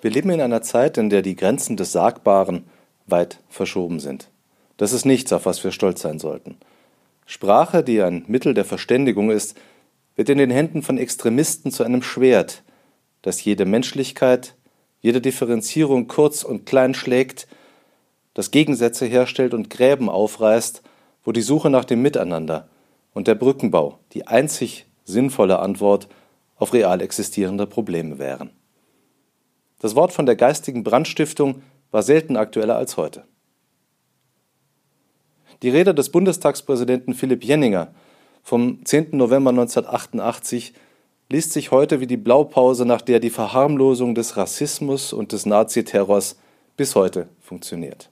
Wir leben in einer Zeit, in der die Grenzen des Sagbaren weit verschoben sind. Das ist nichts, auf was wir stolz sein sollten. Sprache, die ein Mittel der Verständigung ist, wird in den Händen von Extremisten zu einem Schwert, das jede Menschlichkeit, jede Differenzierung kurz und klein schlägt, das Gegensätze herstellt und Gräben aufreißt, wo die Suche nach dem Miteinander und der Brückenbau die einzig sinnvolle Antwort auf real existierende Probleme wären. Das Wort von der geistigen Brandstiftung war selten aktueller als heute. Die Rede des Bundestagspräsidenten Philipp Jenninger vom 10. November 1988 liest sich heute wie die Blaupause, nach der die Verharmlosung des Rassismus und des Naziterrors bis heute funktioniert.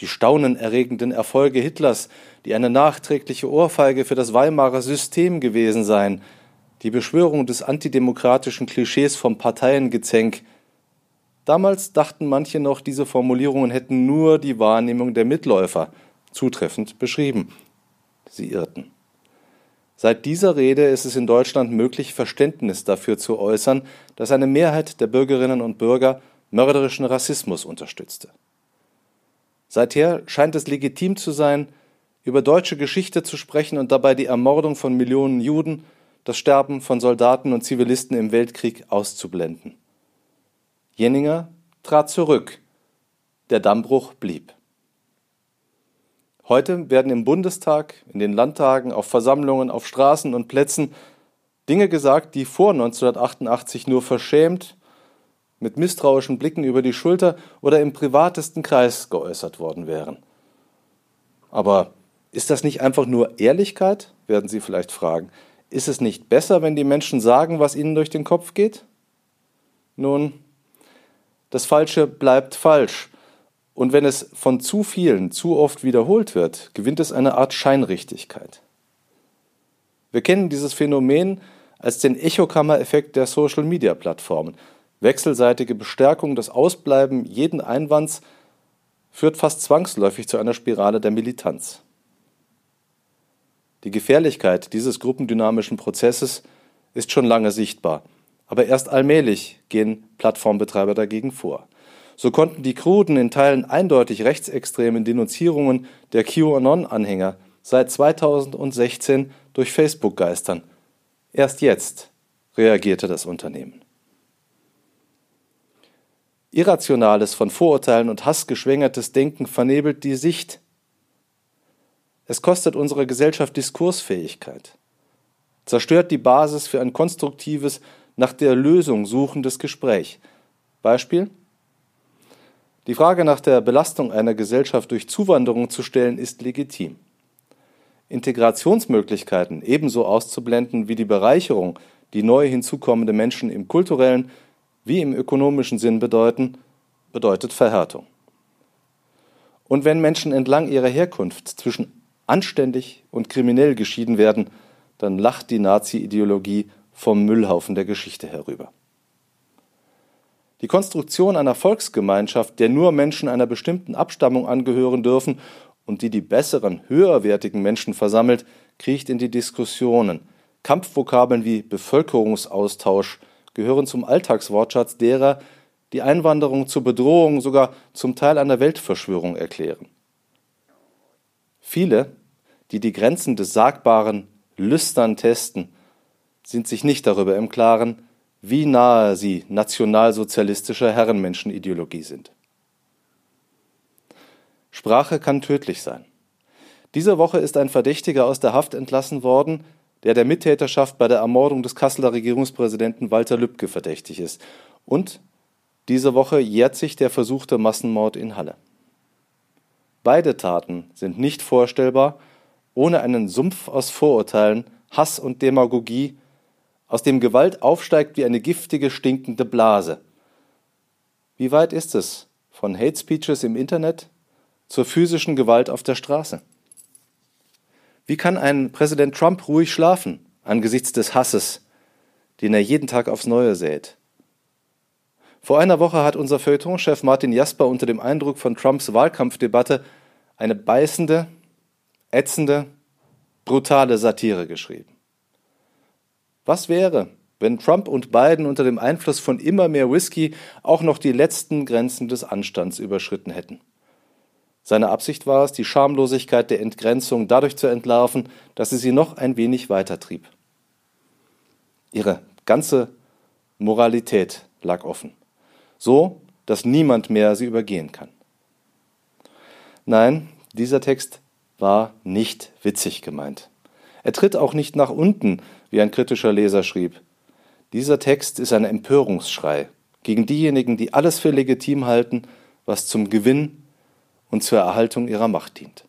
Die staunenerregenden Erfolge Hitlers, die eine nachträgliche Ohrfeige für das Weimarer System gewesen seien, die Beschwörung des antidemokratischen Klischees vom Parteiengezänk, Damals dachten manche noch, diese Formulierungen hätten nur die Wahrnehmung der Mitläufer zutreffend beschrieben. Sie irrten. Seit dieser Rede ist es in Deutschland möglich, Verständnis dafür zu äußern, dass eine Mehrheit der Bürgerinnen und Bürger mörderischen Rassismus unterstützte. Seither scheint es legitim zu sein, über deutsche Geschichte zu sprechen und dabei die Ermordung von Millionen Juden, das Sterben von Soldaten und Zivilisten im Weltkrieg auszublenden. Jenninger trat zurück, der Dammbruch blieb. Heute werden im Bundestag, in den Landtagen, auf Versammlungen, auf Straßen und Plätzen Dinge gesagt, die vor 1988 nur verschämt, mit misstrauischen Blicken über die Schulter oder im privatesten Kreis geäußert worden wären. Aber ist das nicht einfach nur Ehrlichkeit, werden Sie vielleicht fragen. Ist es nicht besser, wenn die Menschen sagen, was ihnen durch den Kopf geht? Nun, das Falsche bleibt falsch. Und wenn es von zu vielen zu oft wiederholt wird, gewinnt es eine Art Scheinrichtigkeit. Wir kennen dieses Phänomen als den Echokammer-Effekt der Social-Media-Plattformen. Wechselseitige Bestärkung, das Ausbleiben jeden Einwands führt fast zwangsläufig zu einer Spirale der Militanz. Die Gefährlichkeit dieses gruppendynamischen Prozesses ist schon lange sichtbar. Aber erst allmählich gehen Plattformbetreiber dagegen vor. So konnten die kruden, in Teilen eindeutig rechtsextremen Denunzierungen der QAnon-Anhänger seit 2016 durch Facebook geistern. Erst jetzt reagierte das Unternehmen. Irrationales, von Vorurteilen und Hass geschwängertes Denken vernebelt die Sicht. Es kostet unserer Gesellschaft Diskursfähigkeit, zerstört die Basis für ein konstruktives, nach der Lösung suchendes Gespräch. Beispiel? Die Frage nach der Belastung einer Gesellschaft durch Zuwanderung zu stellen, ist legitim. Integrationsmöglichkeiten ebenso auszublenden wie die Bereicherung, die neu hinzukommende Menschen im kulturellen wie im ökonomischen Sinn bedeuten, bedeutet Verhärtung. Und wenn Menschen entlang ihrer Herkunft zwischen anständig und kriminell geschieden werden, dann lacht die Nazi-Ideologie vom Müllhaufen der Geschichte herüber. Die Konstruktion einer Volksgemeinschaft, der nur Menschen einer bestimmten Abstammung angehören dürfen und die die besseren, höherwertigen Menschen versammelt, kriecht in die Diskussionen. Kampfvokabeln wie Bevölkerungsaustausch gehören zum Alltagswortschatz derer, die Einwanderung zur Bedrohung, sogar zum Teil einer Weltverschwörung erklären. Viele, die die Grenzen des Sagbaren lüstern testen, sind sich nicht darüber im Klaren, wie nahe sie nationalsozialistischer Herrenmenschenideologie sind. Sprache kann tödlich sein. Diese Woche ist ein Verdächtiger aus der Haft entlassen worden, der der Mittäterschaft bei der Ermordung des Kasseler Regierungspräsidenten Walter Lübcke verdächtig ist. Und diese Woche jährt sich der versuchte Massenmord in Halle. Beide Taten sind nicht vorstellbar ohne einen Sumpf aus Vorurteilen, Hass und Demagogie, aus dem Gewalt aufsteigt wie eine giftige, stinkende Blase. Wie weit ist es von Hate Speeches im Internet zur physischen Gewalt auf der Straße? Wie kann ein Präsident Trump ruhig schlafen angesichts des Hasses, den er jeden Tag aufs Neue sät? Vor einer Woche hat unser Feuilletonchef Martin Jasper unter dem Eindruck von Trumps Wahlkampfdebatte eine beißende, ätzende, brutale Satire geschrieben. Was wäre, wenn Trump und Biden unter dem Einfluss von immer mehr Whisky auch noch die letzten Grenzen des Anstands überschritten hätten. Seine Absicht war es, die Schamlosigkeit der Entgrenzung dadurch zu entlarven, dass sie sie noch ein wenig weitertrieb. Ihre ganze Moralität lag offen, so dass niemand mehr sie übergehen kann. Nein, dieser Text war nicht witzig gemeint. Er tritt auch nicht nach unten, wie ein kritischer Leser schrieb. Dieser Text ist ein Empörungsschrei gegen diejenigen, die alles für legitim halten, was zum Gewinn und zur Erhaltung ihrer Macht dient.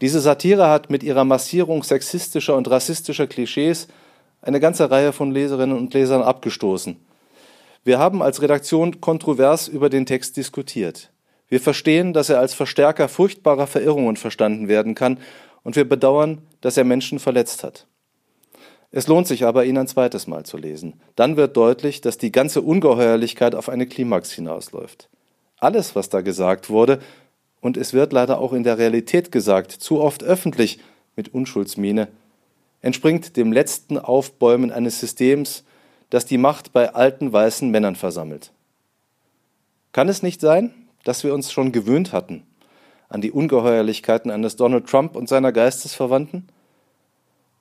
Diese Satire hat mit ihrer Massierung sexistischer und rassistischer Klischees eine ganze Reihe von Leserinnen und Lesern abgestoßen. Wir haben als Redaktion kontrovers über den Text diskutiert. Wir verstehen, dass er als Verstärker furchtbarer Verirrungen verstanden werden kann, und wir bedauern, dass er Menschen verletzt hat. Es lohnt sich aber, ihn ein zweites Mal zu lesen. Dann wird deutlich, dass die ganze Ungeheuerlichkeit auf eine Klimax hinausläuft. Alles, was da gesagt wurde, und es wird leider auch in der Realität gesagt, zu oft öffentlich mit Unschuldsmiene, entspringt dem letzten Aufbäumen eines Systems, das die Macht bei alten weißen Männern versammelt. Kann es nicht sein, dass wir uns schon gewöhnt hatten an die Ungeheuerlichkeiten eines Donald Trump und seiner Geistesverwandten?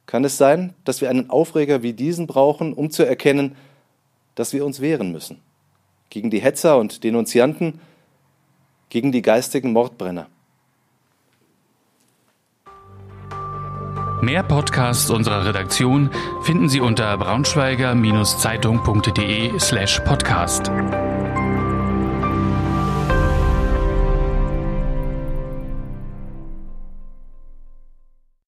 Kann es sein, dass wir einen Aufreger wie diesen brauchen, um zu erkennen, dass wir uns wehren müssen? Gegen die Hetzer und Denunzianten, gegen die geistigen Mordbrenner. Mehr Podcasts unserer Redaktion finden Sie unter braunschweiger-zeitung.de slash podcast.